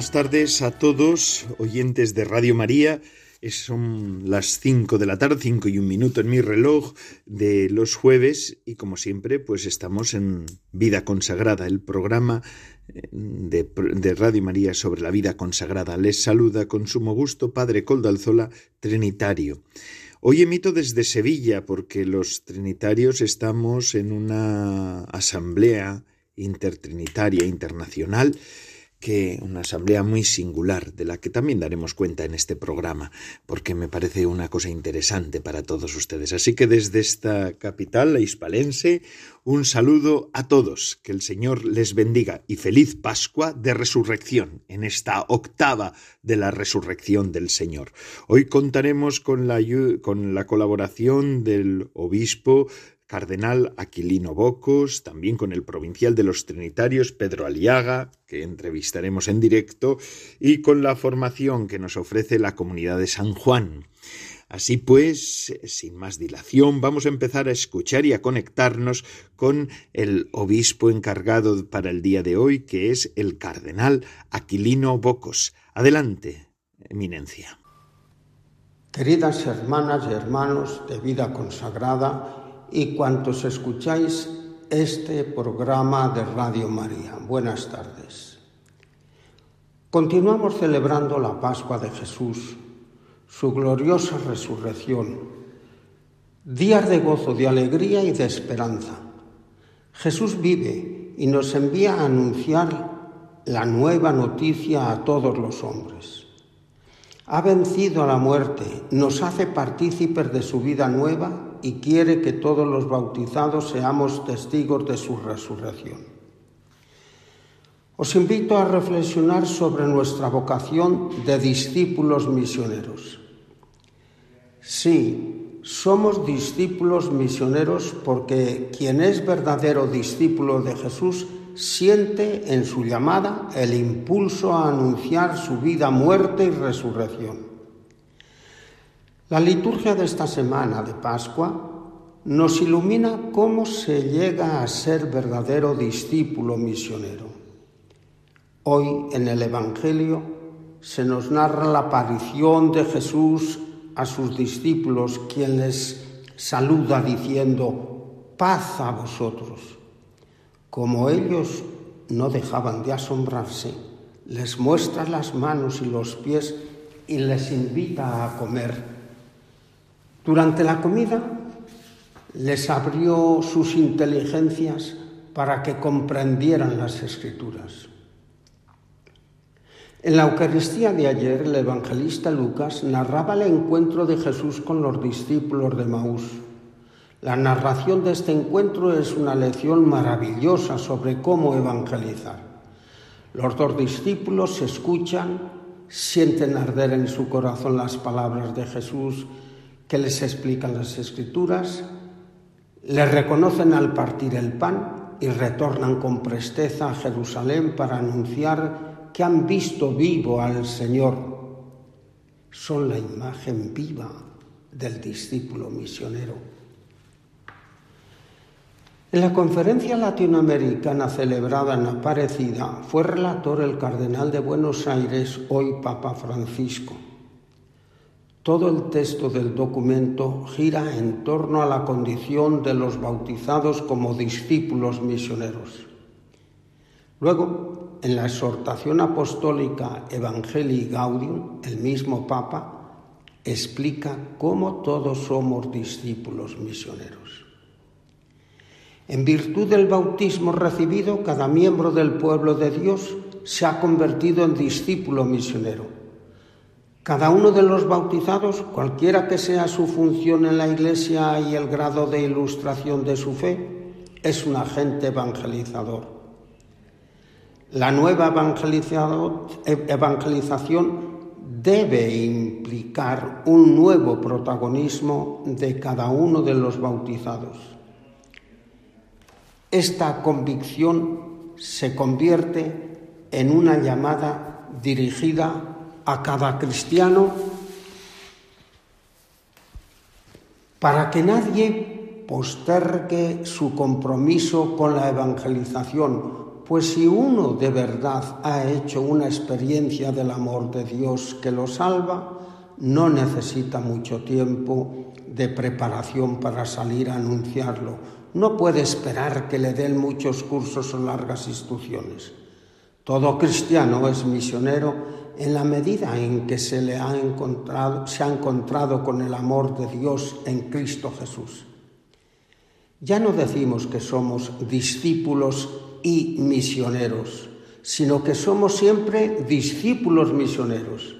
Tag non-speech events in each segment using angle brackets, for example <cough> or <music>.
Buenas tardes a todos, oyentes de Radio María. Son las 5 de la tarde, 5 y un minuto en mi reloj de los jueves y como siempre pues estamos en Vida Consagrada, el programa eh, de, de Radio María sobre la vida consagrada. Les saluda con sumo gusto Padre Coldalzola, Trinitario. Hoy emito desde Sevilla porque los Trinitarios estamos en una asamblea intertrinitaria internacional que una asamblea muy singular, de la que también daremos cuenta en este programa, porque me parece una cosa interesante para todos ustedes. Así que desde esta capital, la hispalense, un saludo a todos, que el Señor les bendiga y feliz Pascua de Resurrección, en esta octava de la resurrección del Señor. Hoy contaremos con la, con la colaboración del obispo cardenal Aquilino Bocos, también con el provincial de los Trinitarios Pedro Aliaga, que entrevistaremos en directo, y con la formación que nos ofrece la comunidad de San Juan. Así pues, sin más dilación, vamos a empezar a escuchar y a conectarnos con el obispo encargado para el día de hoy, que es el cardenal Aquilino Bocos. Adelante, eminencia. Queridas hermanas y hermanos de vida consagrada, y cuantos escucháis este programa de Radio María. Buenas tardes. Continuamos celebrando la Pascua de Jesús, su gloriosa resurrección, días de gozo, de alegría y de esperanza. Jesús vive y nos envía a anunciar la nueva noticia a todos los hombres. Ha vencido a la muerte, nos hace partícipes de su vida nueva y quiere que todos los bautizados seamos testigos de su resurrección. Os invito a reflexionar sobre nuestra vocación de discípulos misioneros. Sí, somos discípulos misioneros porque quien es verdadero discípulo de Jesús siente en su llamada el impulso a anunciar su vida, muerte y resurrección. La liturgia de esta semana de Pascua nos ilumina cómo se llega a ser verdadero discípulo misionero. Hoy en el Evangelio se nos narra la aparición de Jesús a sus discípulos, quien les saluda diciendo, paz a vosotros. Como ellos no dejaban de asombrarse, les muestra las manos y los pies y les invita a comer durante la comida les abrió sus inteligencias para que comprendieran las escrituras. En la Eucaristía de ayer, el evangelista Lucas narraba el encuentro de Jesús con los discípulos de Maús. La narración de este encuentro es una lección maravillosa sobre cómo evangelizar. Los dos discípulos escuchan, sienten arder en su corazón las palabras de Jesús que les explican las escrituras, les reconocen al partir el pan y retornan con presteza a Jerusalén para anunciar que han visto vivo al Señor. Son la imagen viva del discípulo misionero. En la conferencia latinoamericana celebrada en Aparecida fue relator el cardenal de Buenos Aires, hoy Papa Francisco. Todo el texto del documento gira en torno a la condición de los bautizados como discípulos misioneros. Luego, en la exhortación apostólica Evangelii Gaudium, el mismo Papa explica cómo todos somos discípulos misioneros. En virtud del bautismo recibido, cada miembro del pueblo de Dios se ha convertido en discípulo misionero cada uno de los bautizados, cualquiera que sea su función en la Iglesia y el grado de ilustración de su fe, es un agente evangelizador. La nueva evangelización debe implicar un nuevo protagonismo de cada uno de los bautizados. Esta convicción se convierte en una llamada dirigida a cada cristiano para que nadie postergue su compromiso con la evangelización, pues si uno de verdad ha hecho una experiencia del amor de Dios que lo salva, no necesita mucho tiempo de preparación para salir a anunciarlo. No puede esperar que le den muchos cursos o largas instrucciones. Todo cristiano es misionero en la medida en que se le ha encontrado, se ha encontrado con el amor de Dios en Cristo Jesús. Ya no decimos que somos discípulos y misioneros, sino que somos siempre discípulos misioneros.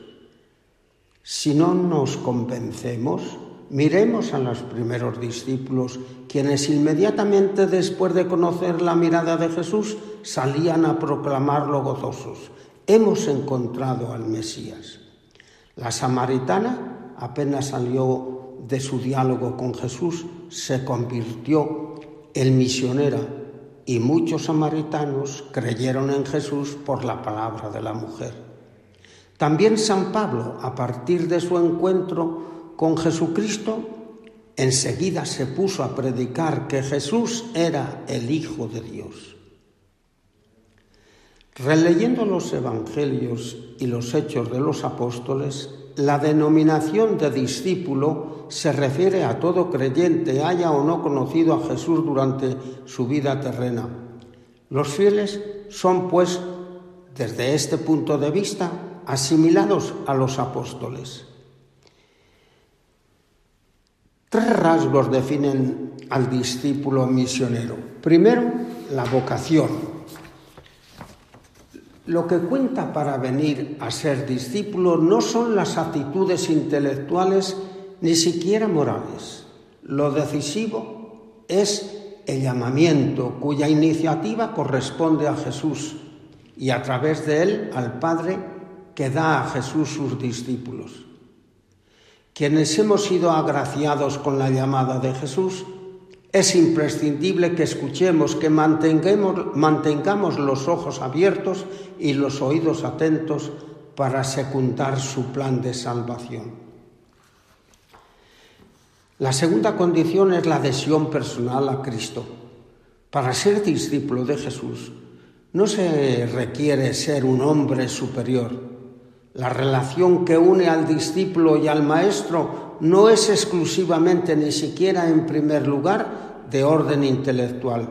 Si no nos convencemos, miremos a los primeros discípulos, quienes inmediatamente después de conocer la mirada de Jesús salían a proclamarlo gozosos. Hemos encontrado al Mesías. La samaritana apenas salió de su diálogo con Jesús, se convirtió en misionera y muchos samaritanos creyeron en Jesús por la palabra de la mujer. También San Pablo, a partir de su encuentro con Jesucristo, enseguida se puso a predicar que Jesús era el Hijo de Dios. Releyendo los Evangelios y los Hechos de los Apóstoles, la denominación de discípulo se refiere a todo creyente, haya o no conocido a Jesús durante su vida terrena. Los fieles son, pues, desde este punto de vista, asimilados a los apóstoles. Tres rasgos definen al discípulo misionero. Primero, la vocación. Lo que cuenta para venir a ser discípulo no son las actitudes intelectuales ni siquiera morales. Lo decisivo es el llamamiento cuya iniciativa corresponde a Jesús y a través de él al Padre que da a Jesús sus discípulos. Quienes hemos sido agraciados con la llamada de Jesús, es imprescindible que escuchemos, que mantengamos, los ojos abiertos y los oídos atentos para secundar su plan de salvación. La segunda condición es la adhesión personal a Cristo. Para ser discípulo de Jesús no se requiere ser un hombre superior. La relación que une al discípulo y al maestro no es exclusivamente, ni siquiera en primer lugar, de orden intelectual.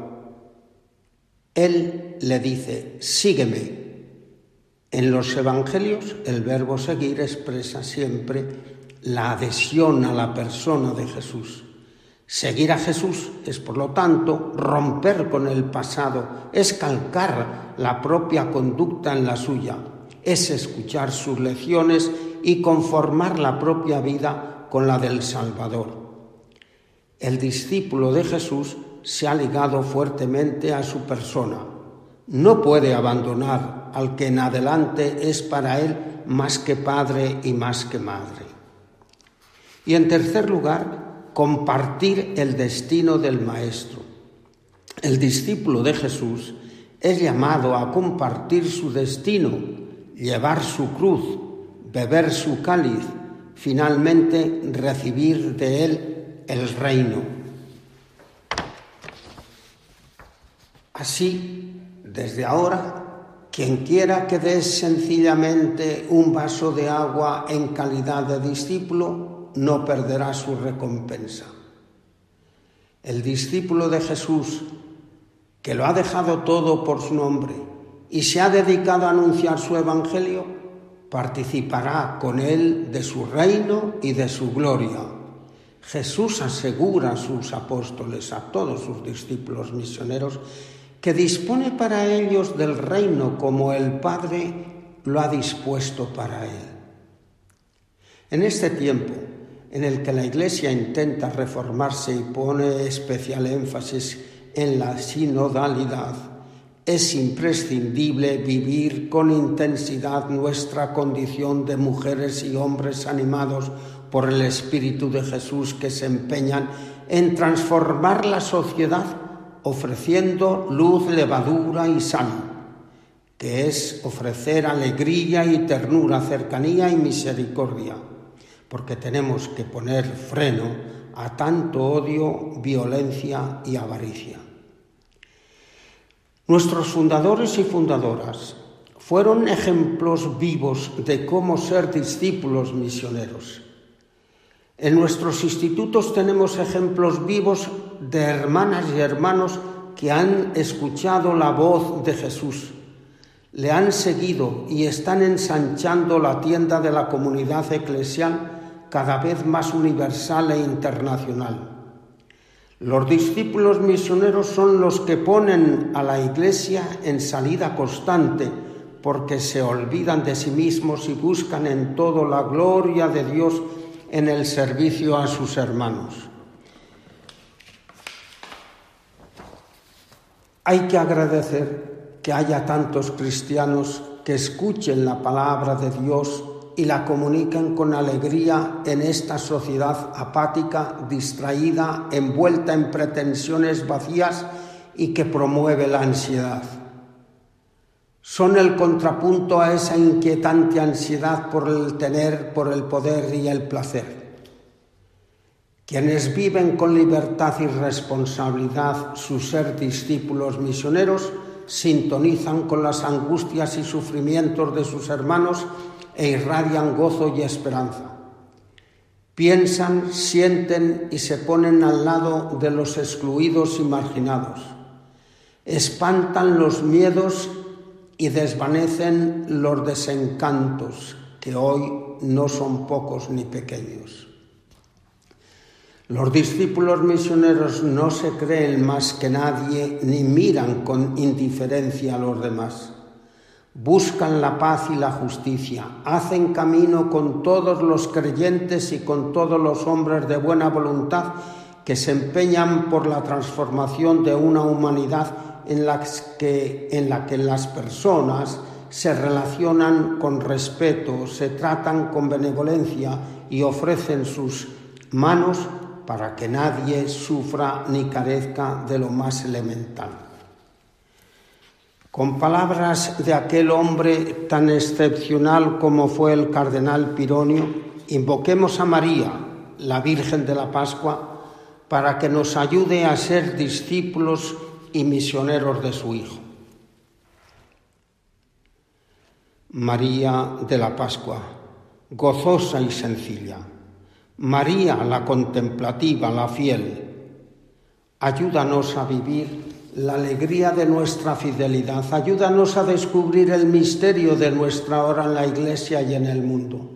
Él le dice, sígueme. En los Evangelios el verbo seguir expresa siempre la adhesión a la persona de Jesús. Seguir a Jesús es, por lo tanto, romper con el pasado, es calcar la propia conducta en la suya, es escuchar sus lecciones y conformar la propia vida con la del Salvador. El discípulo de Jesús se ha ligado fuertemente a su persona. No puede abandonar al que en adelante es para él más que padre y más que madre. Y en tercer lugar, compartir el destino del Maestro. El discípulo de Jesús es llamado a compartir su destino, llevar su cruz, beber su cáliz, finalmente recibir de Él el reino. Así, desde ahora, quien quiera que dé sencillamente un vaso de agua en calidad de discípulo, no perderá su recompensa. El discípulo de Jesús, que lo ha dejado todo por su nombre y se ha dedicado a anunciar su evangelio, participará con él de su reino y de su gloria. Jesús asegura a sus apóstoles, a todos sus discípulos misioneros, que dispone para ellos del reino como el Padre lo ha dispuesto para él. En este tiempo en el que la Iglesia intenta reformarse y pone especial énfasis en la sinodalidad. Es imprescindible vivir con intensidad nuestra condición de mujeres y hombres animados por el Espíritu de Jesús que se empeñan en transformar la sociedad ofreciendo luz, levadura y sal que es ofrecer alegría y ternura, cercanía y misericordia, porque tenemos que poner freno a tanto odio, violencia y avaricia. Nuestros fundadores y fundadoras fueron ejemplos vivos de cómo ser discípulos misioneros. En nuestros institutos tenemos ejemplos vivos de hermanas y hermanos que han escuchado la voz de Jesús le han seguido y están ensanchando la tienda de la comunidad eclesial cada vez más universal e internacional. Los discípulos misioneros son los que ponen a la Iglesia en salida constante porque se olvidan de sí mismos y buscan en todo la gloria de Dios en el servicio a sus hermanos. Hay que agradecer que haya tantos cristianos que escuchen la palabra de Dios y la comuniquen con alegría en esta sociedad apática, distraída, envuelta en pretensiones vacías y que promueve la ansiedad. Son el contrapunto a esa inquietante ansiedad por el tener, por el poder y el placer. Quienes viven con libertad y responsabilidad su ser discípulos misioneros, sintonizan con las angustias y sufrimientos de sus hermanos e irradian gozo y esperanza. Piensan, sienten y se ponen al lado de los excluidos y marginados. Espantan los miedos y desvanecen los desencantos que hoy no son pocos ni pequeños. Los discípulos misioneros no se creen más que nadie ni miran con indiferencia a los demás. Buscan la paz y la justicia, hacen camino con todos los creyentes y con todos los hombres de buena voluntad que se empeñan por la transformación de una humanidad en la que, en la que las personas se relacionan con respeto, se tratan con benevolencia y ofrecen sus manos para que nadie sufra ni carezca de lo más elemental. Con palabras de aquel hombre tan excepcional como fue el cardenal Pironio, invoquemos a María, la Virgen de la Pascua, para que nos ayude a ser discípulos y misioneros de su Hijo. María de la Pascua, gozosa y sencilla María, la contemplativa, la fiel, ayúdanos a vivir la alegría de nuestra fidelidad, ayúdanos a descubrir el misterio de nuestra hora en la Iglesia y en el mundo.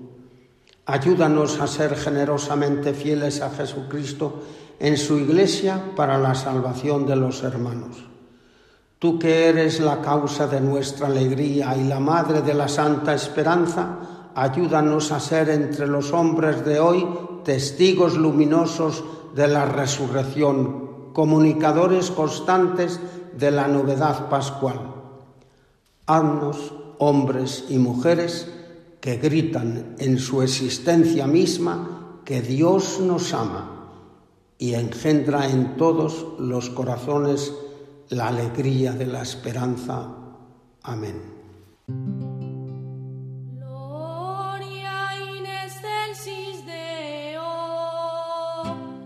Ayúdanos a ser generosamente fieles a Jesucristo en su Iglesia para la salvación de los hermanos. Tú que eres la causa de nuestra alegría y la madre de la santa esperanza, ayúdanos a ser entre los hombres de hoy testigos luminosos de la resurrección, comunicadores constantes de la novedad pascual. Haznos hombres y mujeres que gritan en su existencia misma que Dios nos ama y engendra en todos los corazones la alegría de la esperanza. Amén.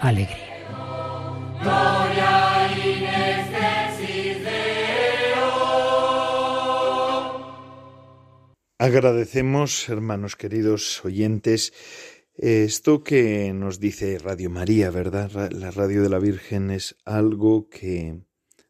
alegría. Agradecemos, hermanos queridos oyentes, esto que nos dice Radio María, ¿verdad? La radio de la Virgen es algo que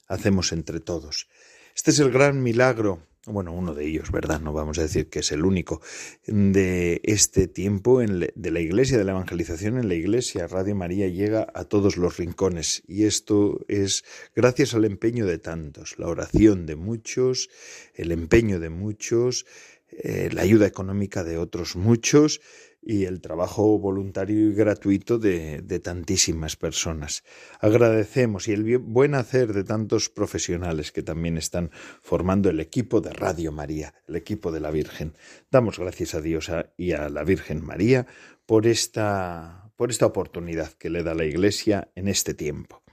hacemos entre todos. Este es el gran milagro, bueno, uno de ellos, ¿verdad? No vamos a decir que es el único, de este tiempo en de la Iglesia, de la evangelización en la Iglesia. Radio María llega a todos los rincones y esto es gracias al empeño de tantos, la oración de muchos, el empeño de muchos, eh, la ayuda económica de otros muchos y el trabajo voluntario y gratuito de, de, tantísimas personas. Agradecemos y el buen hacer de tantos profesionales que también están formando el equipo de Radio María, el equipo de la Virgen. Damos gracias a Dios y a la Virgen María por esta, por esta oportunidad que le da la Iglesia en este tiempo.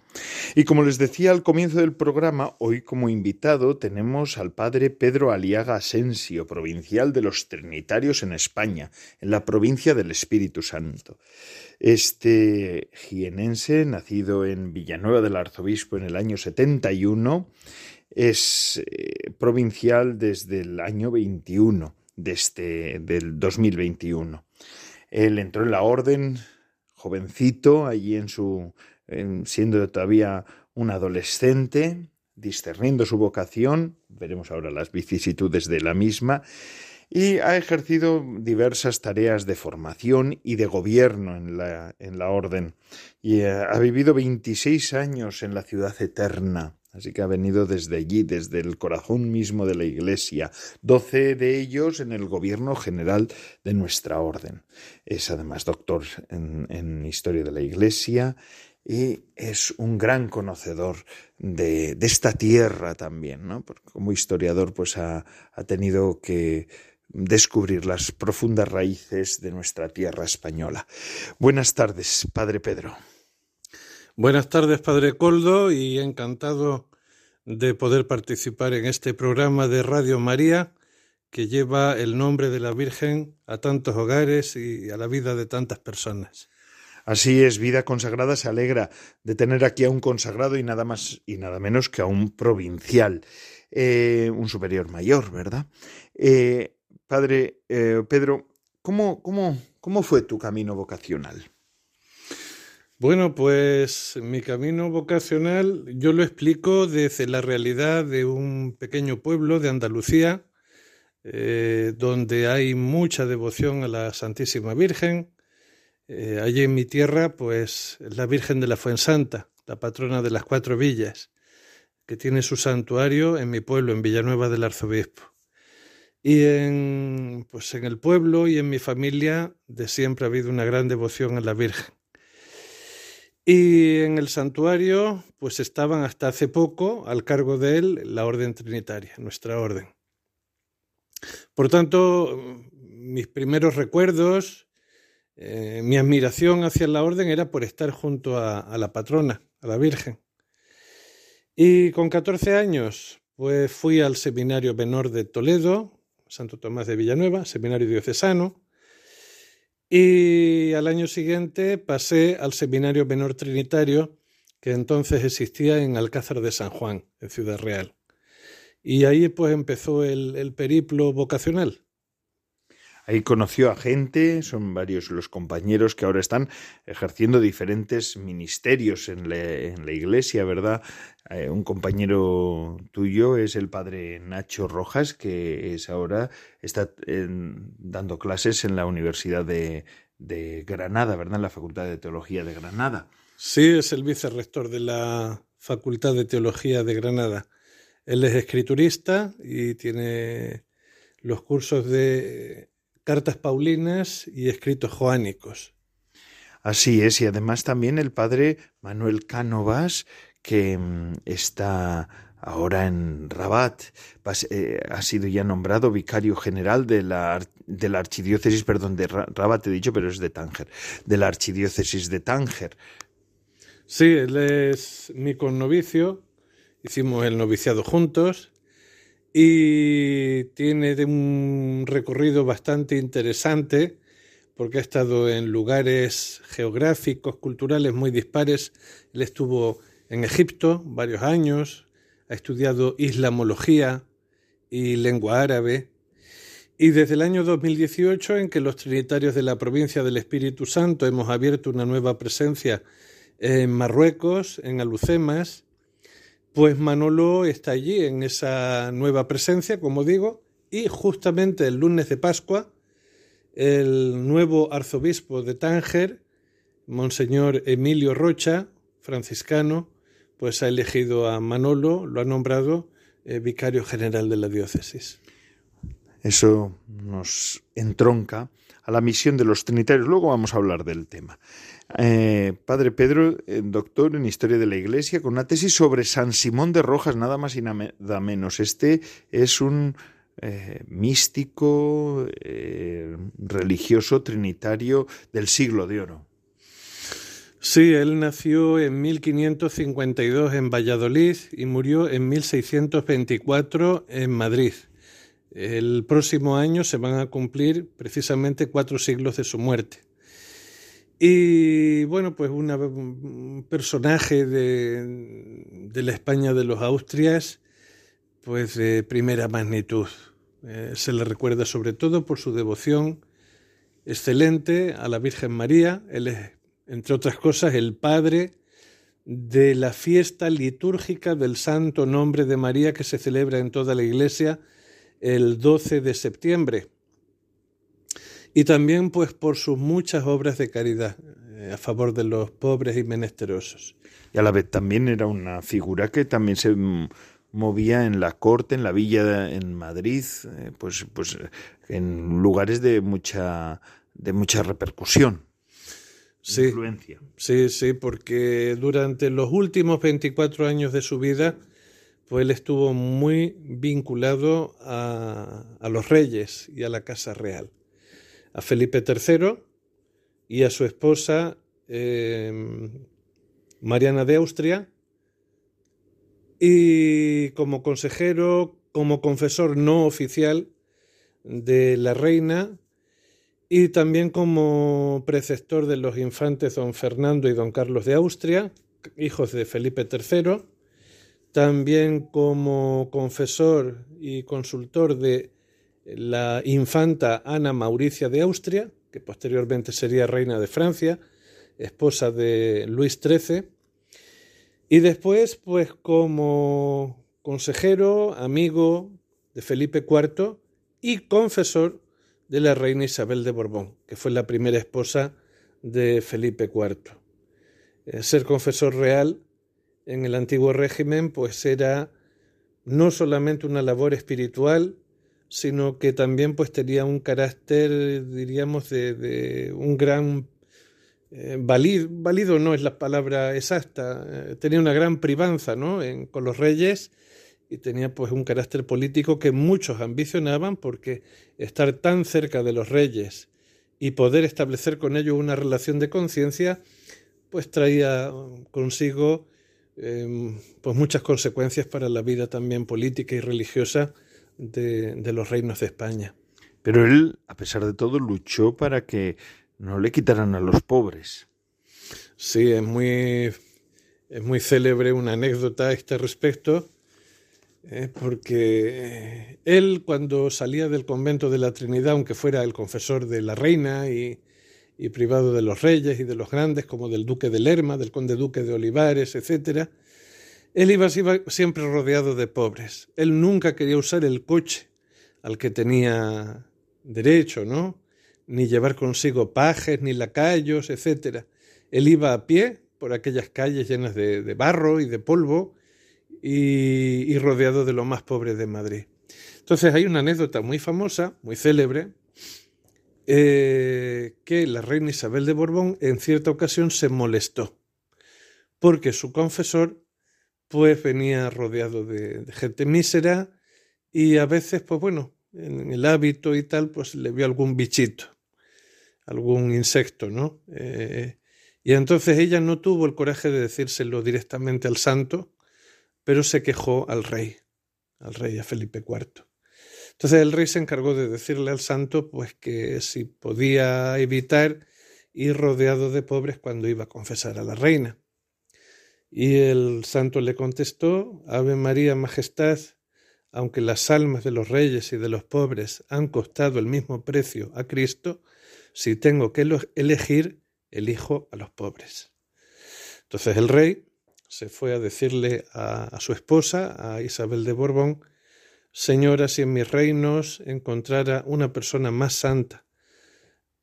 Y como les decía al comienzo del programa, hoy como invitado tenemos al padre Pedro Aliaga Asensio, provincial de los Trinitarios en España, en la provincia del Espíritu Santo. Este jienense, nacido en Villanueva del Arzobispo en el año 71, es eh, provincial desde el año 21, desde del 2021. Él entró en la orden jovencito, allí en su siendo todavía un adolescente, discerniendo su vocación, veremos ahora las vicisitudes de la misma, y ha ejercido diversas tareas de formación y de gobierno en la, en la orden, y eh, ha vivido 26 años en la ciudad eterna, Así que ha venido desde allí, desde el corazón mismo de la Iglesia, doce de ellos en el gobierno general de nuestra orden. Es además doctor en, en Historia de la Iglesia y es un gran conocedor de, esta tierra también, ¿no? Porque como historiador pues ha, ha tenido que descubrir las profundas raíces de nuestra tierra española. Buenas tardes, Padre Pedro. Buenas tardes, Padre Coldo, y encantado de poder participar en este programa de Radio María que lleva el nombre de la Virgen a tantos hogares y a la vida de tantas personas. Así es, vida consagrada se alegra de tener aquí a un consagrado y nada más y nada menos que a un provincial, eh, un superior mayor, ¿verdad? Eh, padre eh, Pedro, ¿cómo, cómo, ¿cómo fue tu camino vocacional? Bueno, pues mi camino vocacional yo lo explico desde la realidad de un pequeño pueblo de Andalucía, donde hay mucha devoción a la Santísima Virgen, eh, allí en mi tierra, pues la Virgen de la Fuensanta, la patrona de las cuatro villas, que tiene su santuario en mi pueblo, en Villanueva del Arzobispo. Y en, pues en el pueblo y en mi familia de siempre ha habido una gran devoción a la Virgen. Y en el santuario, pues estaban hasta hace poco al cargo de él la Orden Trinitaria, nuestra orden. Por tanto, mis primeros recuerdos eh, mi admiración hacia la orden era por estar junto a, la patrona, a la Virgen. Y con 14 años, pues fui al seminario menor de Toledo, Santo Tomás de Villanueva, seminario diocesano, y al año siguiente pasé al seminario menor trinitario, que entonces existía en Alcázar de San Juan, en Ciudad Real. Y ahí pues empezó el periplo vocacional. Ahí conoció a gente, son varios los compañeros que ahora están ejerciendo diferentes ministerios en la, iglesia, ¿verdad? Eh, un compañero tuyo es el padre Nacho Rojas, que es ahora está dando clases en la Universidad de, de Granada, ¿verdad? En la Facultad de Teología de Granada. Sí, es el vicerrector de la Facultad de Teología de Granada. Él es escriturista y tiene los cursos de cartas paulinas y escritos joánicos. Así es, y además también el padre Manuel Cánovas, que mm, está ahora en Rabat, eh, ha sido ya nombrado vicario general de la, de la archidiócesis, perdón, de Rabat he dicho, pero es de Tánger, de la archidiócesis de Tánger. Sí, él es mi connovicio hicimos el noviciado juntos y tiene un recorrido bastante interesante porque ha estado en lugares geográficos, culturales muy dispares. Él estuvo en Egipto varios años, ha estudiado islamología y lengua árabe. Y desde el año 2018, en que los trinitarios de la provincia del Espíritu Santo hemos abierto una nueva presencia en Marruecos, en Alucemas, pues Manolo está allí en esa nueva presencia, como digo, y justamente el lunes de Pascua, el nuevo arzobispo de Tánger, Monseñor Emilio Rocha, franciscano, pues ha elegido a Manolo, lo ha nombrado eh, vicario general de la diócesis. Eso nos entronca a la misión de los trinitarios. Luego vamos a hablar del tema. Eh, padre Pedro, eh, doctor en Historia de la Iglesia, con una tesis sobre San Simón de Rojas, nada más y nada menos. Este es un eh, místico, religioso, trinitario del siglo de oro. Sí, él nació en 1552 en Valladolid y murió en 1624 en Madrid. El próximo año se van a cumplir precisamente cuatro siglos de su muerte. Y bueno, pues un personaje de, la España de los Austrias, pues de primera magnitud. Eh, se le recuerda sobre todo por su devoción excelente a la Virgen María. Él es, entre otras cosas, el padre de la fiesta litúrgica del Santo Nombre de María que se celebra en toda la Iglesia el 12 de septiembre y también pues por sus muchas obras de caridad eh, a favor de los pobres y menesterosos. Y a la vez también era una figura que también se movía en la corte, en la villa en Madrid, eh, pues, pues en lugares de mucha, de mucha repercusión. Sí, influencia. sí, sí, porque durante los últimos 24 años de su vida, pues él estuvo muy vinculado a, a los reyes y a la casa real a Felipe III y a su esposa em, Mariana de Austria. Y como consejero, como confesor no oficial de la reina y también como preceptor de los infantes don Fernando y don Carlos de Austria, hijos de Felipe III, también como confesor y consultor de la infanta Ana Mauricia de Austria, que posteriormente sería reina de Francia, esposa de Luis XIII, y después, pues como consejero, amigo de Felipe IV y confesor de la reina Isabel de Borbón, que fue la primera esposa de Felipe IV. Eh, ser confesor real en el antiguo régimen, pues era no solamente una labor espiritual, sino que también pues tenía un carácter, diríamos, de, un gran eh, válido, no es la palabra exacta, eh, tenía una gran privanza ¿no? con los reyes y tenía pues un carácter político que muchos ambicionaban porque estar tan cerca de los reyes y poder establecer con ellos una relación de conciencia pues traía consigo em, pues muchas consecuencias para la vida también política y religiosa de, los reinos de España. Pero él, a pesar de todo, luchó para que no le quitaran a los pobres. Sí, es muy, es muy célebre una anécdota a este respecto, eh, porque él cuando salía del convento de la Trinidad, aunque fuera el confesor de la reina y, y privado de los reyes y de los grandes, como del duque de Lerma, del conde duque de Olivares, etcétera, él iba siempre rodeado de pobres. Él nunca quería usar el coche al que tenía derecho, ¿no? Ni llevar consigo pajes, ni lacayos, etc. Él iba a pie por aquellas calles llenas de, barro y de polvo y, rodeado de lo más pobre de Madrid. Entonces hay una anécdota muy famosa, muy célebre, eh, que la reina Isabel de Borbón en cierta ocasión se molestó porque su confesor pues venía rodeado de, gente mísera y a veces, pues bueno, en el hábito y tal, pues le vio algún bichito, algún insecto, ¿no? Eh, y entonces ella no tuvo el coraje de decírselo directamente al santo, pero se quejó al rey, al rey a Felipe IV. Entonces el rey se encargó de decirle al santo pues que si podía evitar ir rodeado de pobres cuando iba a confesar a la reina. Y el santo le contestó, Ave María Majestad, aunque las almas de los reyes y de los pobres han costado el mismo precio a Cristo, si tengo que elegir, elijo a los pobres. Entonces el rey se fue a decirle a, su esposa, a Isabel de Borbón, Señora, si en mis reinos encontrara una persona más santa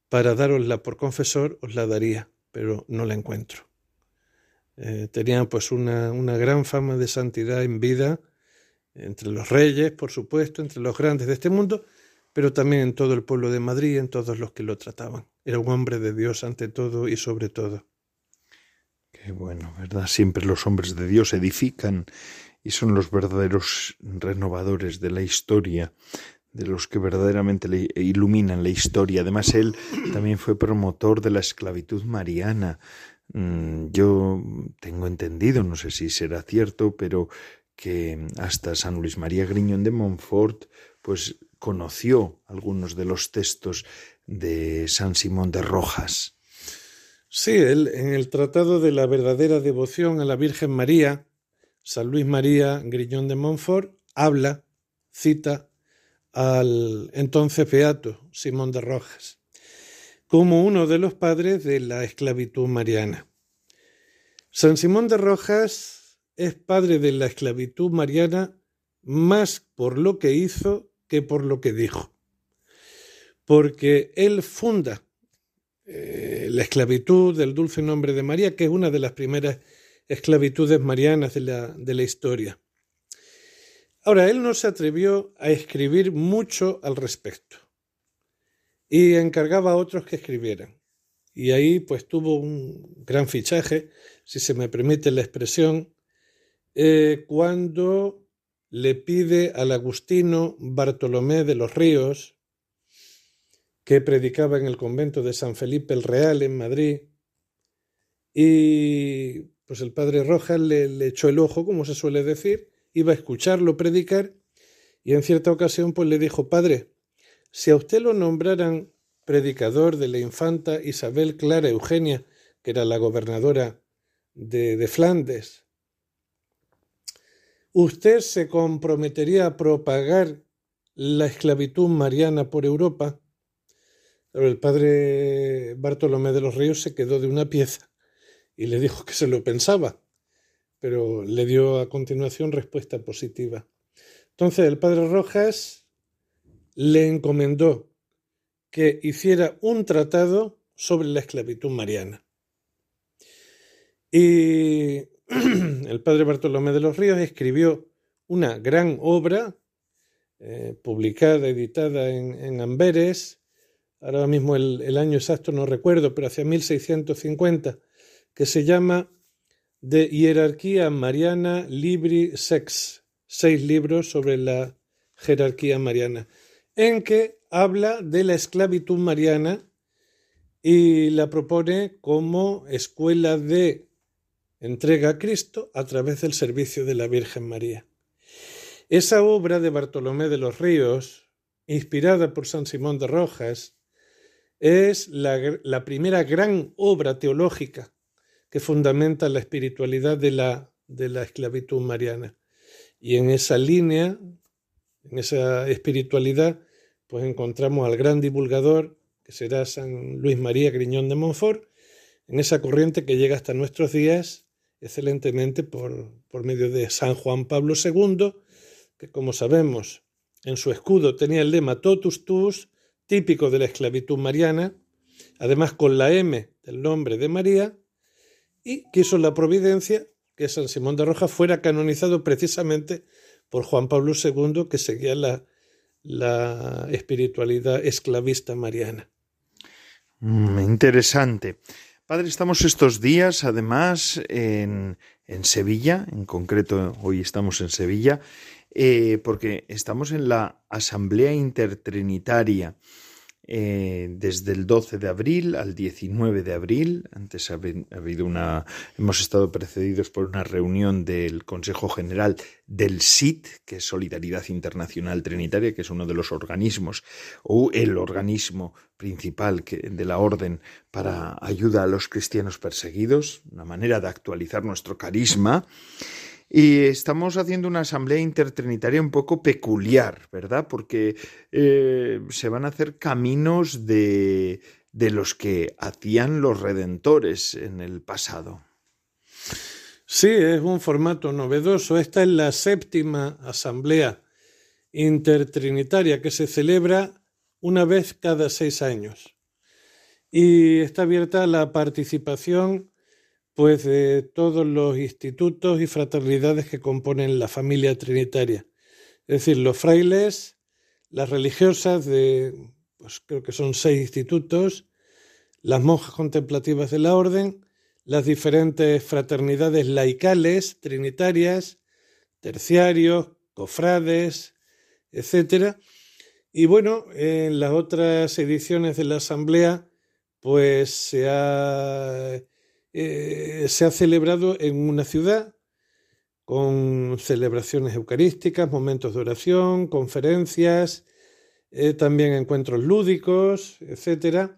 para darosla por confesor, os la daría, pero no la encuentro. Eh, tenían pues una, una gran fama de santidad en vida, entre los reyes, por supuesto, entre los grandes de este mundo, pero también en todo el pueblo de Madrid, en todos los que lo trataban. Era un hombre de Dios ante todo y sobre todo. Qué bueno, ¿verdad? Siempre los hombres de Dios edifican y son los verdaderos renovadores de la historia, de los que verdaderamente le iluminan la historia. Además, él también fue promotor de la esclavitud mariana. Mm, yo tengo entendido, no sé si será cierto, pero que hasta San Luis María Griñón de Montfort, pues conoció algunos de los textos de San Simón de Rojas. Sí, él en el Tratado de la verdadera devoción a la Virgen María, San Luis María Griñón de Montfort habla, cita al entonces beato Simón de Rojas como uno de los padres de la esclavitud mariana. San Simón de Rojas es padre de la esclavitud mariana más por lo que hizo que por lo que dijo, porque él funda eh, la esclavitud del dulce nombre de María, que es una de las primeras esclavitudes marianas de la, de la historia. Ahora, él no se atrevió a escribir mucho al respecto y encargaba a otros que escribieran. Y ahí pues tuvo un gran fichaje, si se me permite la expresión, eh, cuando le pide al agustino Bartolomé de los Ríos, que predicaba en el convento de San Felipe el Real en Madrid, y pues el padre Rojas le, echó el ojo, como se suele decir, iba a escucharlo predicar y en cierta ocasión pues le dijo, padre, si a usted lo nombraran predicador de la infanta Isabel Clara Eugenia, que era la gobernadora de, de Flandes, ¿usted se comprometería a propagar la esclavitud mariana por Europa? El padre Bartolomé de los Ríos se quedó de una pieza y le dijo que se lo pensaba, pero le dio a continuación respuesta positiva. Entonces el padre Rojas le encomendó que hiciera un tratado sobre la esclavitud mariana. Y <clears throat> el padre Bartolomé de los Ríos escribió una gran obra, eh, publicada, editada en, Amberes, ahora mismo el, el, año exacto no recuerdo, pero hacia 1650, que se llama De Hierarquía Mariana Libri Sex, seis libros sobre la jerarquía mariana, en que habla de la esclavitud mariana y la propone como escuela de entrega a Cristo a través del servicio de la Virgen María. Esa obra de Bartolomé de los Ríos, inspirada por San Simón de Rojas, es la, primera gran obra teológica que fundamenta la espiritualidad de la, de la esclavitud mariana. Y en esa línea, en esa espiritualidad, pues encontramos al gran divulgador, que será San Luis María Griñón de Montfort, en esa corriente que llega hasta nuestros días excelentemente por, por medio de San Juan Pablo II, que como sabemos, en su escudo tenía el lema totus tuus, típico de la esclavitud mariana, además con la M del nombre de María, y quiso la providencia que San Simón de Rojas fuera canonizado precisamente por Juan Pablo II, que seguía la, la espiritualidad esclavista mariana. Mm, interesante. Padre, estamos estos días, además, en, en Sevilla, en concreto hoy estamos en Sevilla, eh, porque estamos en la Asamblea Intertrinitaria eh, desde el 12 de abril al 19 de abril. Antes ha, habido una, hemos estado precedidos por una reunión del Consejo General del SIT, que es Solidaridad Internacional Trinitaria, que es uno de los organismos o el organismo principal de la orden para ayuda a los cristianos perseguidos, una manera de actualizar nuestro carisma. Y estamos haciendo una asamblea intertrinitaria un poco peculiar, ¿verdad? Porque eh, se van a hacer caminos de, de los que hacían los redentores en el pasado. Sí, es un formato novedoso. Esta es la séptima asamblea intertrinitaria que se celebra una vez cada seis años. Y está abierta la participación pues de todos los institutos y fraternidades que componen la familia trinitaria. Es decir, los frailes, las religiosas de, pues creo que son seis institutos, las monjas contemplativas de la orden, las diferentes fraternidades laicales, trinitarias, terciarios, cofrades, etc. Y bueno, en las otras ediciones de la Asamblea, pues se ha eh, se ha celebrado en una ciudad con celebraciones eucarísticas, momentos de oración, conferencias, eh, también encuentros lúdicos, etc.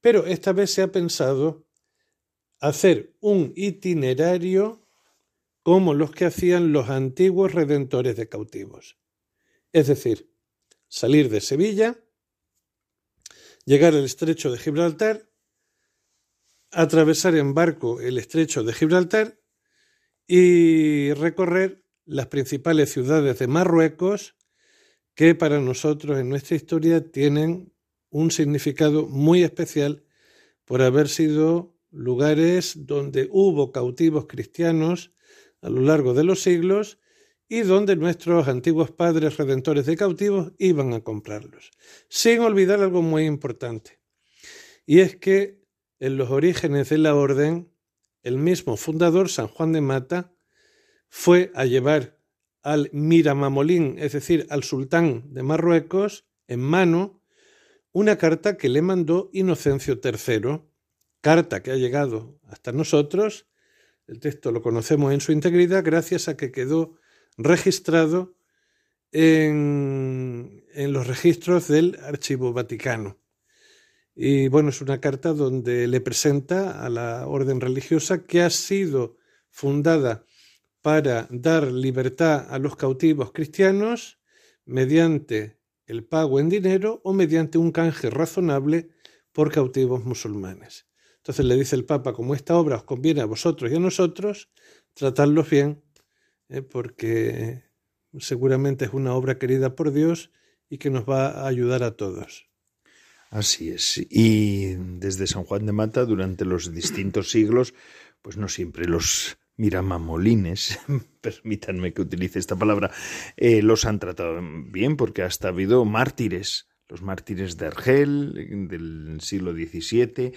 Pero esta vez se ha pensado hacer un itinerario como los que hacían los antiguos redentores de cautivos. Es decir, salir de Sevilla, llegar al estrecho de Gibraltar, atravesar en barco el estrecho de Gibraltar y recorrer las principales ciudades de Marruecos que para nosotros en nuestra historia tienen un significado muy especial por haber sido lugares donde hubo cautivos cristianos a lo largo de los siglos y donde nuestros antiguos padres redentores de cautivos iban a comprarlos. Sin olvidar algo muy importante, y es que en los orígenes de la orden, el mismo fundador, San Juan de Mata, fue a llevar al Miramamolín, es decir, al sultán de Marruecos, en mano, una carta que le mandó Inocencio III, carta que ha llegado hasta nosotros, el texto lo conocemos en su integridad gracias a que quedó registrado en, en los registros del Archivo Vaticano. Y bueno, es una carta donde le presenta a la orden religiosa que ha sido fundada para dar libertad a los cautivos cristianos mediante el pago en dinero o mediante un canje razonable por cautivos musulmanes. Entonces le dice el Papa, como esta obra os conviene a vosotros y a nosotros, tratadlos bien, eh, porque seguramente es una obra querida por Dios y que nos va a ayudar a todos. Así es. Y desde San Juan de Mata, durante los distintos siglos, pues no siempre los miramamolines, <laughs> permítanme que utilice esta palabra, eh, los han tratado bien, porque hasta ha habido mártires, los mártires de Argel del siglo XVII,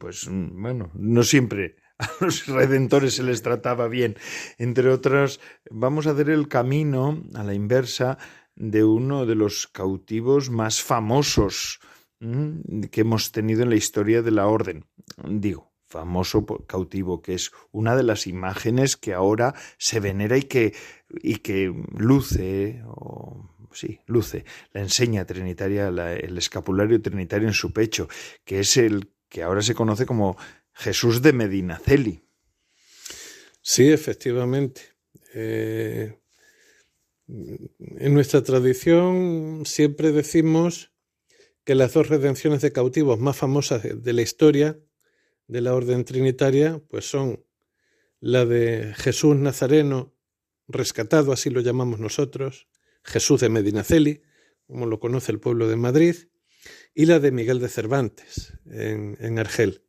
pues bueno, no siempre a los redentores se les trataba bien. Entre otras, vamos a hacer el camino a la inversa de uno de los cautivos más famosos que hemos tenido en la historia de la orden. Digo, famoso cautivo, que es una de las imágenes que ahora se venera y que, y que luce, sí, luce, la enseña trinitaria, el escapulario trinitario en su pecho, que es el que ahora se conoce como Jesús de Medinaceli. Sí, efectivamente. Eh, en nuestra tradición siempre decimos que las dos redenciones de cautivos más famosas de la historia de la orden trinitaria, pues son la de Jesús Nazareno rescatado, así lo llamamos nosotros, Jesús de Medinaceli, como lo conoce el pueblo de Madrid, y la de Miguel de Cervantes, en, Argel.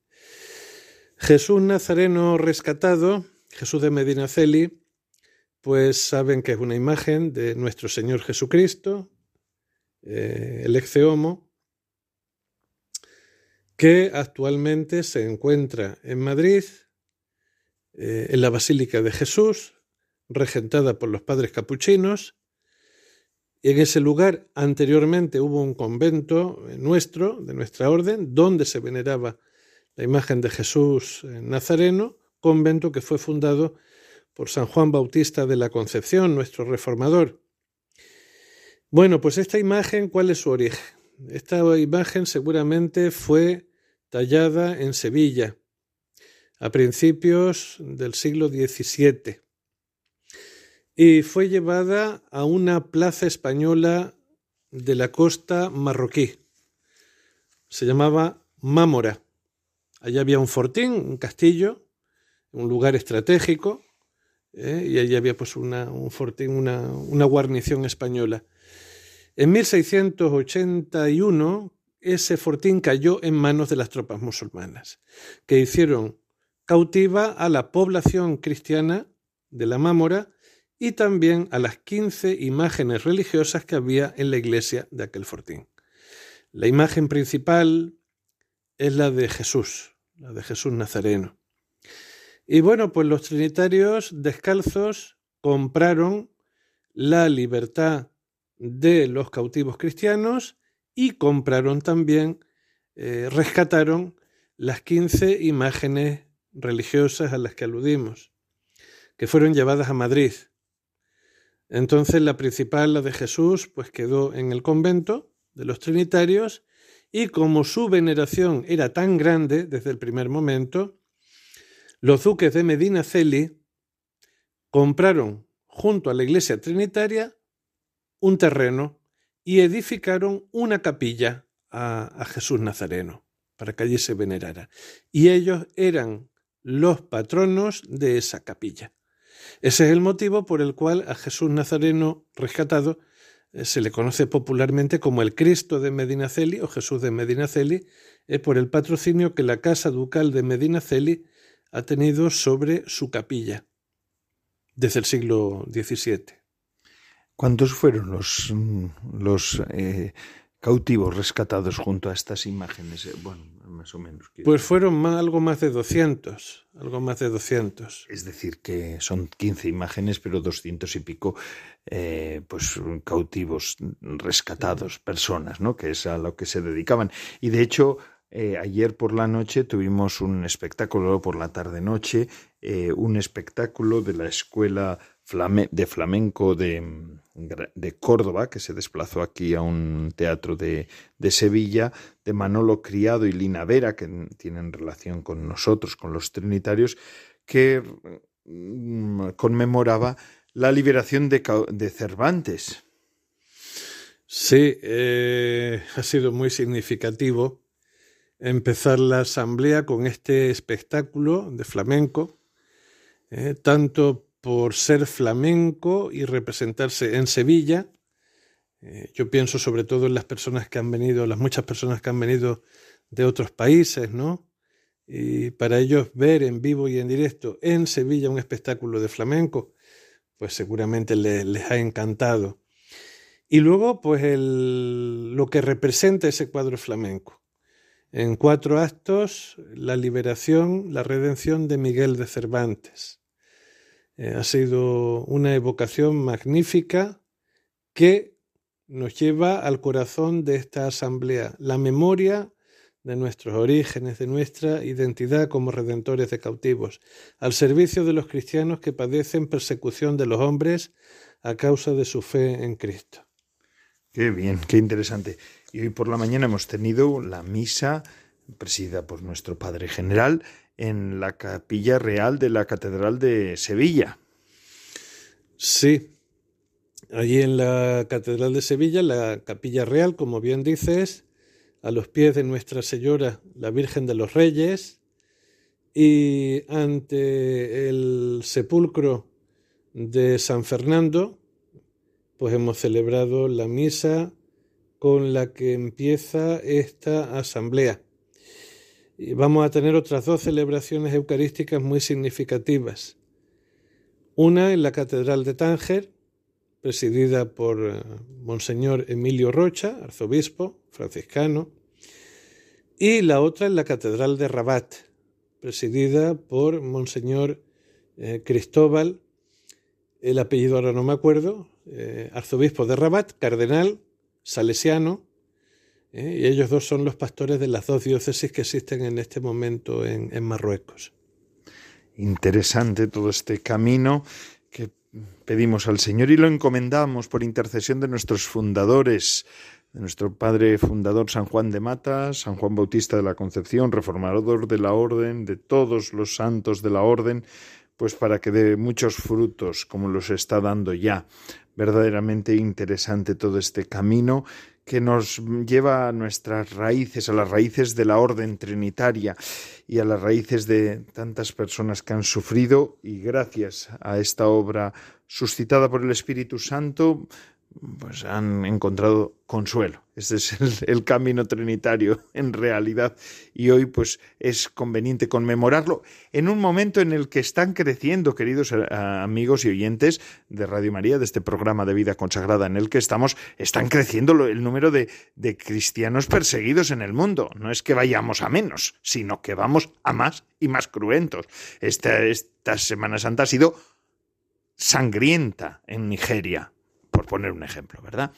Jesús Nazareno rescatado, Jesús de Medinaceli, pues saben que es una imagen de nuestro Señor Jesucristo, eh, el ex homo, que actualmente se encuentra en Madrid, eh, en la Basílica de Jesús, regentada por los padres capuchinos, Y en ese lugar anteriormente hubo un convento nuestro, de nuestra orden, donde se veneraba la imagen de Jesús Nazareno, convento que fue fundado por San Juan Bautista de la Concepción, nuestro reformador. Bueno, pues esta imagen, ¿cuál es su origen? Esta imagen seguramente fue tallada en Sevilla a principios del siglo XVII y fue llevada a una plaza española de la costa marroquí. Se llamaba Mámora. Allí había un fortín, un castillo, un lugar estratégico, ¿eh? y allí había pues una, un fortín, una, una guarnición española. En 1681 ese fortín cayó en manos de las tropas musulmanas, que hicieron cautiva a la población cristiana de la Mámora y también a las 15 imágenes religiosas que había en la iglesia de aquel fortín. La imagen principal es la de Jesús, la de Jesús Nazareno. Y bueno, pues los trinitarios descalzos compraron la libertad de los cautivos cristianos y compraron también, eh, rescataron las 15 imágenes religiosas a las que aludimos, que fueron llevadas a Madrid. Entonces la principal, la de Jesús, pues quedó en el convento de los Trinitarios y como su veneración era tan grande desde el primer momento, los duques de Medina Celi compraron junto a la iglesia trinitaria un terreno y edificaron una capilla a, Jesús Nazareno para que allí se venerara. Y ellos eran los patronos de esa capilla. Ese es el motivo por el cual a Jesús Nazareno rescatado eh, se le conoce popularmente como el Cristo de Medinaceli o Jesús de Medinaceli, es por el patrocinio que la Casa Ducal de Medinaceli ha tenido sobre su capilla desde el siglo XVII. ¿Cuántos fueron los, los eh, cautivos rescatados junto a estas imágenes? Eh, bueno, más o menos. Pues fueron más, algo más de 200, algo más de 200. Es decir, que son 15 imágenes, pero 200 y pico, eh, pues cautivos rescatados, personas, ¿no? Que es a lo que se dedicaban. Y de hecho, eh, ayer por la noche tuvimos un espectáculo, por la tarde-noche, eh, un espectáculo de la Escuela de Flamenco de, de, Córdoba, que se desplazó aquí a un teatro de, de, Sevilla, de Manolo Criado y Lina Vera, que tienen relación con nosotros, con los trinitarios, que mm, conmemoraba la liberación de, de Cervantes. Sí, eh, ha sido muy significativo empezar la asamblea con este espectáculo de flamenco, eh, tanto por ser flamenco y representarse en Sevilla. Eh, yo pienso sobre todo en las personas que han venido, las muchas personas que han venido de otros países, ¿no? Y para ellos ver en vivo y en directo en Sevilla un espectáculo de flamenco, pues seguramente les, ha encantado. Y luego, pues lo que representa ese cuadro flamenco en cuatro actos la liberación, la redención de Miguel de Cervantes. Eh, ha sido una evocación magnífica que nos lleva al corazón de esta asamblea, la memoria de nuestros orígenes, de nuestra identidad como redentores de cautivos, al servicio de los cristianos que padecen persecución de los hombres a causa de su fe en Cristo. Qué bien, qué interesante. Y hoy por la mañana hemos tenido la misa presidida por nuestro Padre General en la capilla real de la Catedral de Sevilla. Sí, allí en la Catedral de Sevilla, la capilla real, como bien dices, a los pies de Nuestra Señora, la Virgen de los Reyes, y ante el sepulcro de San Fernando, pues hemos celebrado la misa con la que empieza esta asamblea. Vamos a tener otras dos celebraciones eucarísticas muy significativas. Una en la Catedral de Tánger, presidida por eh, Monseñor Emilio Rocha, arzobispo franciscano, y la otra en la Catedral de Rabat, presidida por Monseñor eh, Cristóbal, el apellido ahora no me acuerdo, eh, arzobispo de Rabat, cardenal, salesiano, ¿eh? y ellos dos son los pastores de las dos diócesis que existen en este momento en, en Marruecos. Interesante todo este camino que pedimos al Señor y lo encomendamos por intercesión de nuestros fundadores, de nuestro padre fundador San Juan de Mata, San Juan Bautista de la Concepción, reformador de la Orden, de todos los santos de la Orden, pues para que dé muchos frutos como los está dando ya. Verdaderamente interesante todo este camino que nos lleva a nuestras raíces, a las raíces de la orden trinitaria y a las raíces de tantas personas que han sufrido. Y gracias a esta obra suscitada por el Espíritu Santo, pues han encontrado consuelo. Este es el, camino trinitario <laughs> en realidad y hoy pues es conveniente conmemorarlo en un momento en el que están creciendo, queridos eh, amigos y oyentes de Radio María, de este programa de vida consagrada en el que estamos, están creciendo el número de, cristianos perseguidos en el mundo. No es que vayamos a menos, sino que vamos a más y más cruentos. Esta, Semana Santa ha sido sangrienta en Nigeria poner un ejemplo, ¿verdad?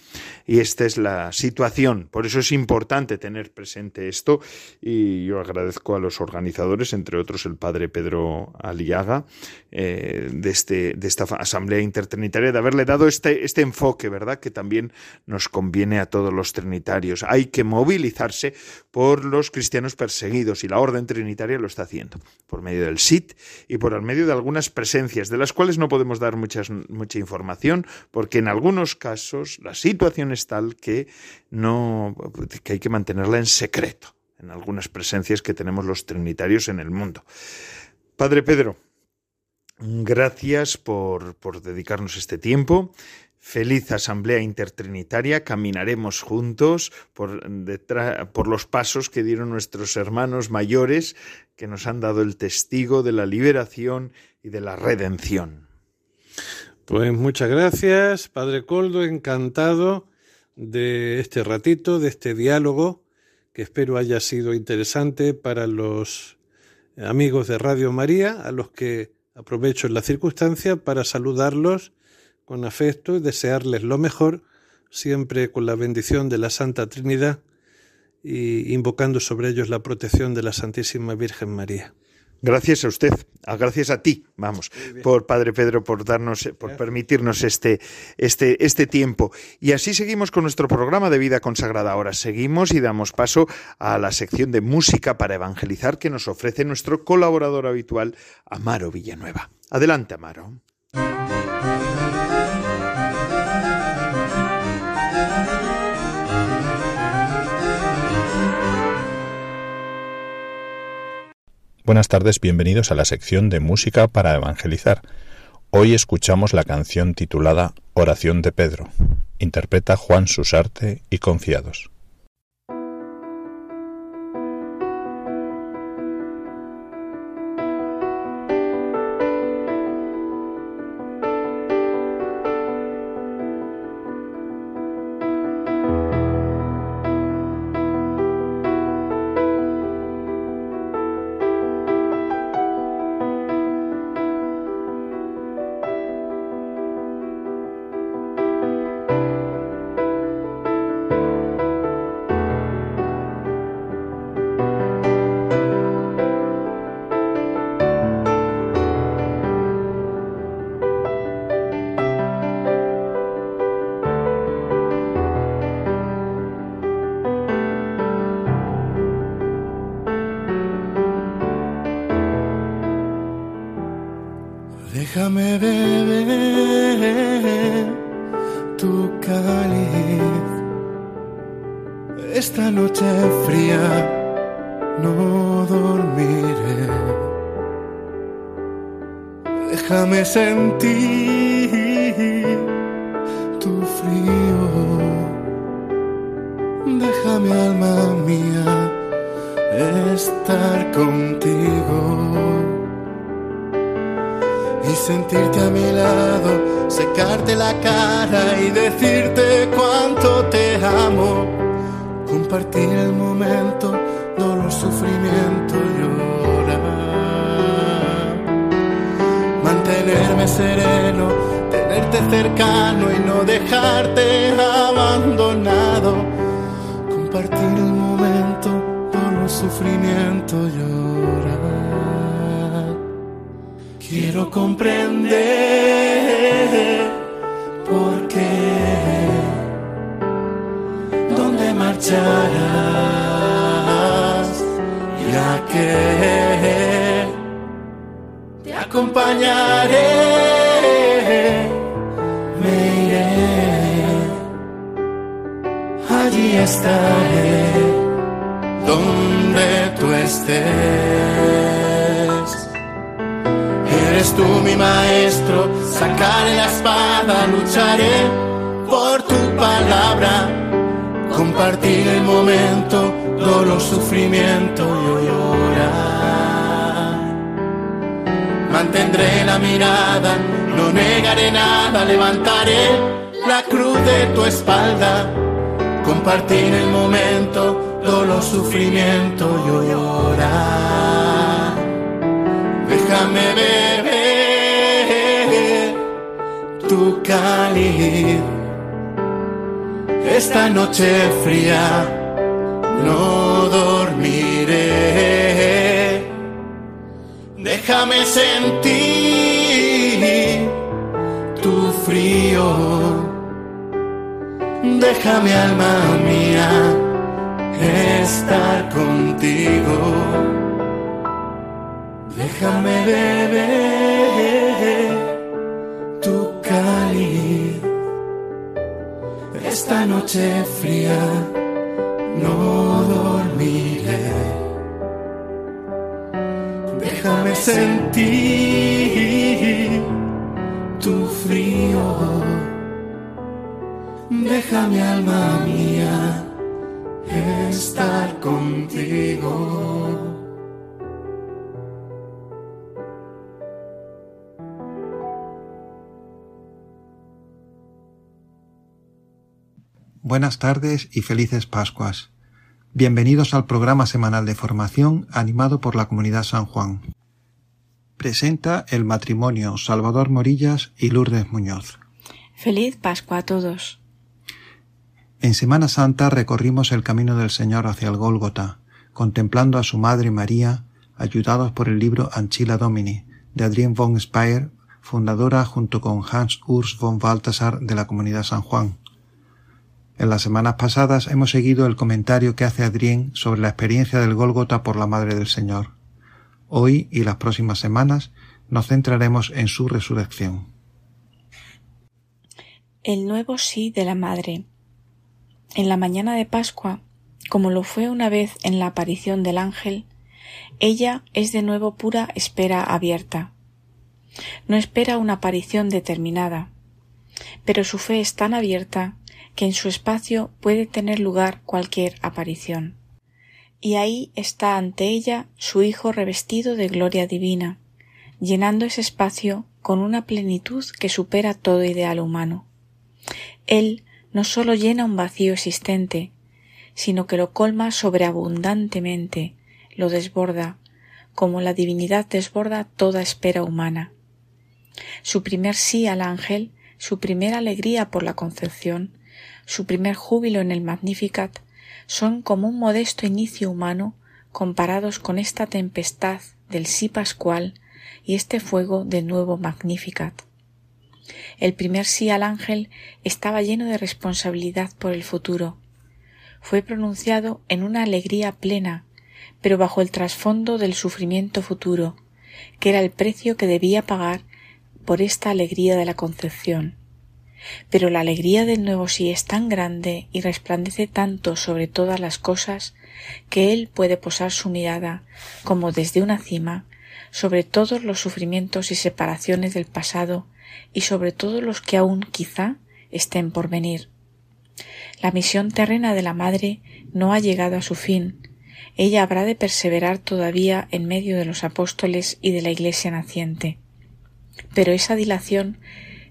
Y esta es la situación, por eso es importante tener presente esto y yo agradezco a los organizadores, entre otros el padre Pedro Aliaga, eh, de, este, de esta asamblea intertrinitaria, de haberle dado este, este enfoque, ¿verdad? Que también nos conviene a todos los trinitarios. Hay que movilizarse por los cristianos perseguidos y la orden trinitaria lo está haciendo, por medio del SIT y por el medio de algunas presencias, de las cuales no podemos dar muchas, mucha información, porque en algún algunos casos la situación es tal que no que hay que mantenerla en secreto en algunas presencias que tenemos los trinitarios en el mundo. Padre Pedro, gracias por, por dedicarnos este tiempo. Feliz Asamblea Intertrinitaria, caminaremos juntos por, por los pasos que dieron nuestros hermanos mayores que nos han dado el testigo de la liberación y de la redención. Pues muchas gracias, Padre Coldo, encantado de este ratito, de este diálogo, que espero haya sido interesante para los amigos de Radio María, a los que aprovecho la circunstancia para saludarlos con afecto y desearles lo mejor, siempre con la bendición de la Santa Trinidad y invocando sobre ellos la protección de la Santísima Virgen María. Gracias a usted, gracias a ti, vamos, por Padre Pedro, por darnos, por permitirnos este, este, este tiempo. Y así seguimos con nuestro programa de vida consagrada. Ahora seguimos y damos paso a la sección de música para evangelizar que nos ofrece nuestro colaborador habitual, Amaro Villanueva. Adelante, Amaro. Buenas tardes, bienvenidos a la sección de música para evangelizar. Hoy escuchamos la canción titulada Oración de Pedro. Interpreta Juan Susarte y Confiados. Estaré donde tú estés. Eres tú mi maestro, sacaré la espada, lucharé por tu palabra, compartir el momento, dolor, sufrimiento, yo llorar. Mantendré la mirada, no negaré nada, levantaré la cruz de tu espalda compartir el momento, dolor, sufrimiento, llorar. Déjame beber tu cáliz. Esta noche fría no dormiré. Déjame sentir tu frío déjame alma mía estar contigo. Déjame beber tu cáliz. Esta noche fría no dormiré. Déjame sentir tu frío Deja mi alma mía estar contigo. Buenas tardes y felices Pascuas. Bienvenidos al programa semanal de formación animado por la Comunidad San Juan. Presenta el matrimonio Salvador Morillas y Lourdes Muñoz. Feliz Pascua a todos. En Semana Santa recorrimos el camino del Señor hacia el Gólgota, contemplando a su Madre María, ayudados por el libro Anchila Domini, de Adrien von Speyer, fundadora junto con Hans Urs von Balthasar de la Comunidad San Juan. En las semanas pasadas hemos seguido el comentario que hace Adrien sobre la experiencia del Gólgota por la Madre del Señor. Hoy y las próximas semanas nos centraremos en su resurrección. El nuevo sí de la Madre en la mañana de Pascua, como lo fue una vez en la aparición del ángel, ella es de nuevo pura espera abierta. No espera una aparición determinada, pero su fe es tan abierta que en su espacio puede tener lugar cualquier aparición. Y ahí está ante ella su Hijo revestido de gloria divina, llenando ese espacio con una plenitud que supera todo ideal humano. Él no sólo llena un vacío existente, sino que lo colma sobreabundantemente, lo desborda, como la divinidad desborda toda espera humana. Su primer sí al ángel, su primera alegría por la concepción, su primer júbilo en el Magnificat, son como un modesto inicio humano comparados con esta tempestad del sí pascual y este fuego del nuevo Magnificat. El primer sí al ángel estaba lleno de responsabilidad por el futuro. Fue pronunciado en una alegría plena, pero bajo el trasfondo del sufrimiento futuro, que era el precio que debía pagar por esta alegría de la concepción. Pero la alegría del nuevo sí es tan grande y resplandece tanto sobre todas las cosas que él puede posar su mirada como desde una cima sobre todos los sufrimientos y separaciones del pasado y sobre todo los que aún quizá estén por venir. La misión terrena de la Madre no ha llegado a su fin. Ella habrá de perseverar todavía en medio de los apóstoles y de la Iglesia naciente. Pero esa dilación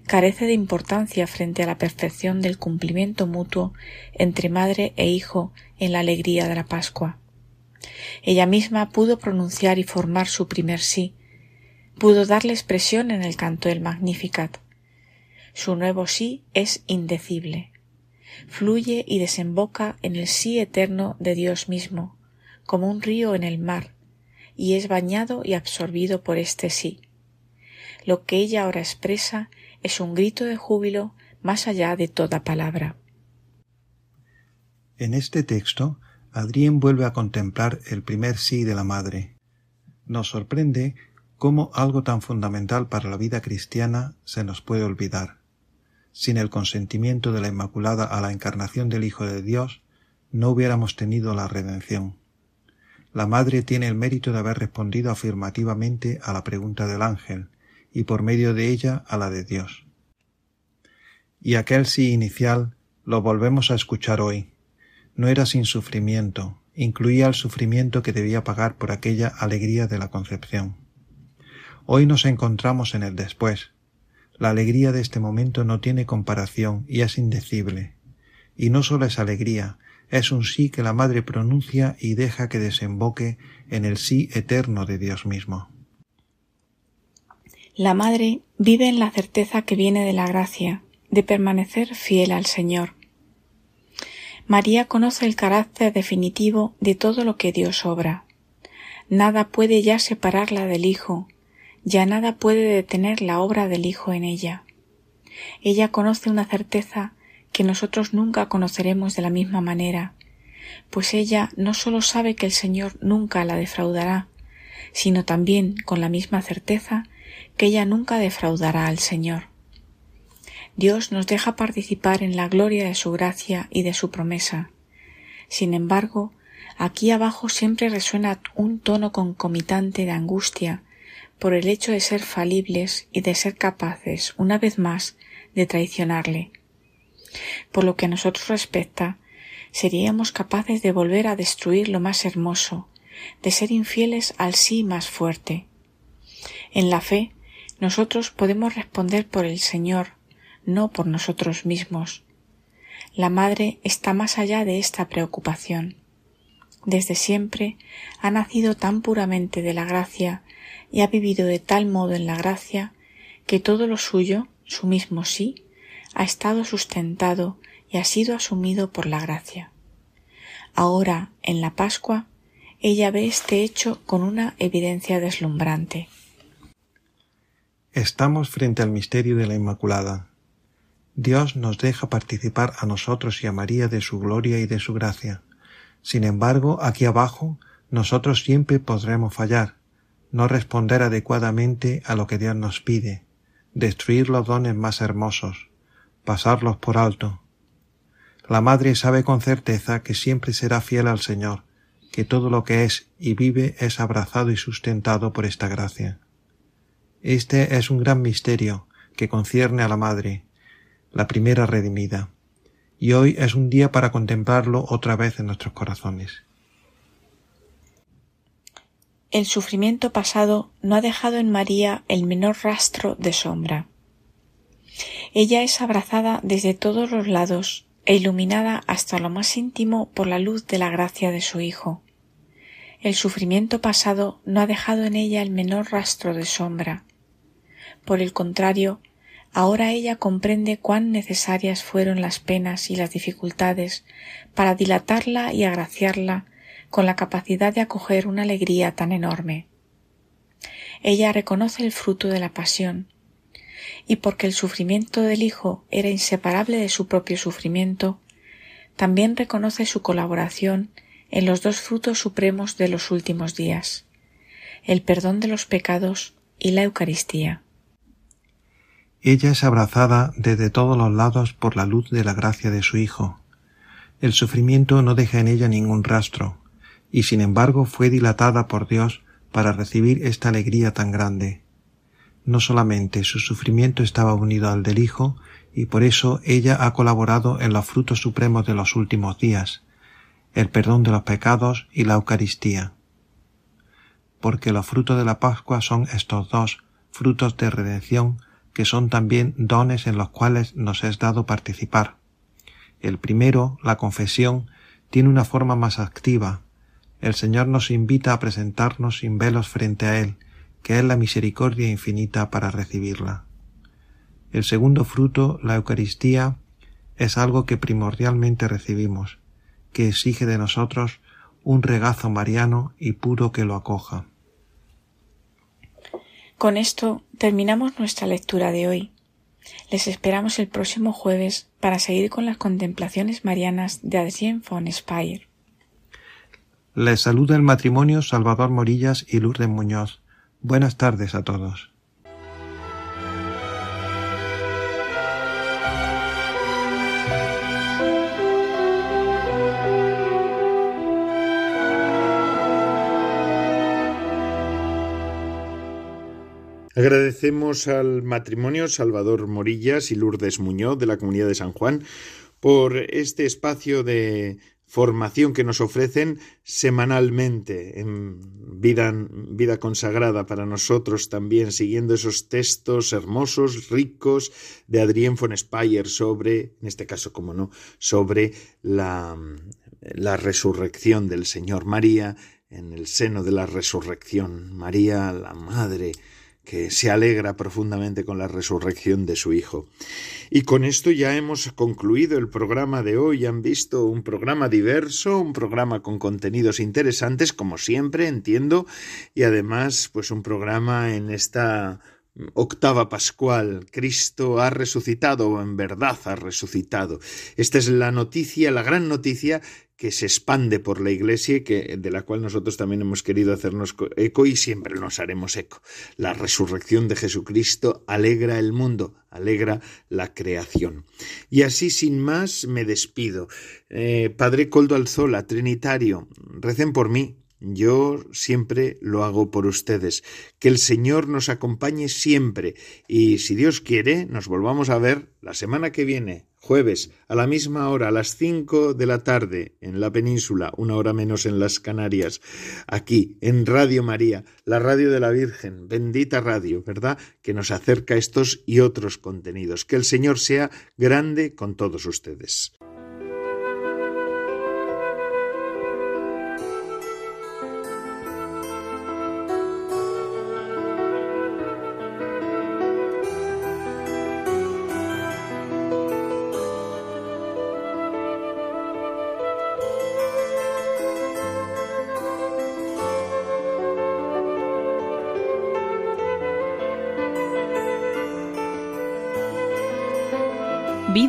carece de importancia frente a la perfección del cumplimiento mutuo entre madre e hijo en la alegría de la Pascua. Ella misma pudo pronunciar y formar su primer sí, pudo darle expresión en el canto del Magnificat. Su nuevo sí es indecible. Fluye y desemboca en el sí eterno de Dios mismo, como un río en el mar, y es bañado y absorbido por este sí. Lo que ella ahora expresa es un grito de júbilo más allá de toda palabra. En este texto, Adrián vuelve a contemplar el primer sí de la madre. Nos sorprende cómo algo tan fundamental para la vida cristiana se nos puede olvidar. Sin el consentimiento de la Inmaculada a la encarnación del Hijo de Dios, no hubiéramos tenido la redención. La Madre tiene el mérito de haber respondido afirmativamente a la pregunta del ángel, y por medio de ella a la de Dios. Y aquel sí inicial lo volvemos a escuchar hoy. No era sin sufrimiento, incluía el sufrimiento que debía pagar por aquella alegría de la concepción. Hoy nos encontramos en el después. La alegría de este momento no tiene comparación y es indecible. Y no solo es alegría, es un sí que la Madre pronuncia y deja que desemboque en el sí eterno de Dios mismo. La Madre vive en la certeza que viene de la gracia, de permanecer fiel al Señor. María conoce el carácter definitivo de todo lo que Dios obra. Nada puede ya separarla del Hijo, ya nada puede detener la obra del Hijo en ella. Ella conoce una certeza que nosotros nunca conoceremos de la misma manera, pues ella no sólo sabe que el Señor nunca la defraudará, sino también con la misma certeza que ella nunca defraudará al Señor. Dios nos deja participar en la gloria de su gracia y de su promesa. Sin embargo, aquí abajo siempre resuena un tono concomitante de angustia por el hecho de ser falibles y de ser capaces, una vez más, de traicionarle. Por lo que a nosotros respecta, seríamos capaces de volver a destruir lo más hermoso, de ser infieles al sí más fuerte. En la fe, nosotros podemos responder por el Señor, no por nosotros mismos. La Madre está más allá de esta preocupación. Desde siempre ha nacido tan puramente de la gracia y ha vivido de tal modo en la gracia que todo lo suyo, su mismo sí, ha estado sustentado y ha sido asumido por la gracia. Ahora, en la Pascua, ella ve este hecho con una evidencia deslumbrante. Estamos frente al misterio de la Inmaculada. Dios nos deja participar a nosotros y a María de su gloria y de su gracia. Sin embargo, aquí abajo, nosotros siempre podremos fallar, no responder adecuadamente a lo que Dios nos pide, destruir los dones más hermosos, pasarlos por alto. La Madre sabe con certeza que siempre será fiel al Señor, que todo lo que es y vive es abrazado y sustentado por esta gracia. Este es un gran misterio que concierne a la Madre, la primera redimida, y hoy es un día para contemplarlo otra vez en nuestros corazones. El sufrimiento pasado no ha dejado en María el menor rastro de sombra. Ella es abrazada desde todos los lados e iluminada hasta lo más íntimo por la luz de la gracia de su Hijo. El sufrimiento pasado no ha dejado en ella el menor rastro de sombra. Por el contrario, ahora ella comprende cuán necesarias fueron las penas y las dificultades para dilatarla y agraciarla con la capacidad de acoger una alegría tan enorme. Ella reconoce el fruto de la pasión, y porque el sufrimiento del Hijo era inseparable de su propio sufrimiento, también reconoce su colaboración en los dos frutos supremos de los últimos días, el perdón de los pecados y la Eucaristía. Ella es abrazada desde todos los lados por la luz de la gracia de su Hijo. El sufrimiento no deja en ella ningún rastro, y sin embargo fue dilatada por Dios para recibir esta alegría tan grande. No solamente su sufrimiento estaba unido al del Hijo, y por eso ella ha colaborado en los frutos supremos de los últimos días, el perdón de los pecados y la Eucaristía. Porque los frutos de la Pascua son estos dos frutos de redención que son también dones en los cuales nos es dado participar. El primero, la confesión, tiene una forma más activa, el Señor nos invita a presentarnos sin velos frente a Él, que es la misericordia infinita para recibirla. El segundo fruto, la Eucaristía, es algo que primordialmente recibimos, que exige de nosotros un regazo mariano y puro que lo acoja. Con esto terminamos nuestra lectura de hoy. Les esperamos el próximo jueves para seguir con las contemplaciones marianas de Adrien von Speyer. Les saluda el matrimonio Salvador Morillas y Lourdes Muñoz. Buenas tardes a todos. Agradecemos al matrimonio Salvador Morillas y Lourdes Muñoz de la Comunidad de San Juan por este espacio de formación que nos ofrecen semanalmente en vida, vida consagrada para nosotros también, siguiendo esos textos hermosos, ricos de Adrien von Speyer sobre, en este caso como no, sobre la, la resurrección del Señor María en el seno de la resurrección. María, la Madre, que se alegra profundamente con la resurrección de su Hijo. Y con esto ya hemos concluido el programa de hoy. Han visto un programa diverso, un programa con contenidos interesantes, como siempre, entiendo, y además, pues un programa en esta octava pascual, Cristo ha resucitado, en verdad ha resucitado. Esta es la noticia, la gran noticia que se expande por la Iglesia y que, de la cual nosotros también hemos querido hacernos eco y siempre nos haremos eco. La resurrección de Jesucristo alegra el mundo, alegra la creación. Y así, sin más, me despido. Eh, Padre Coldo Alzola, Trinitario, recen por mí, yo siempre lo hago por ustedes. Que el Señor nos acompañe siempre y si Dios quiere, nos volvamos a ver la semana que viene, jueves, a la misma hora, a las cinco de la tarde, en la península, una hora menos en las Canarias, aquí, en Radio María, la radio de la Virgen, bendita radio, ¿verdad? Que nos acerca estos y otros contenidos. Que el Señor sea grande con todos ustedes.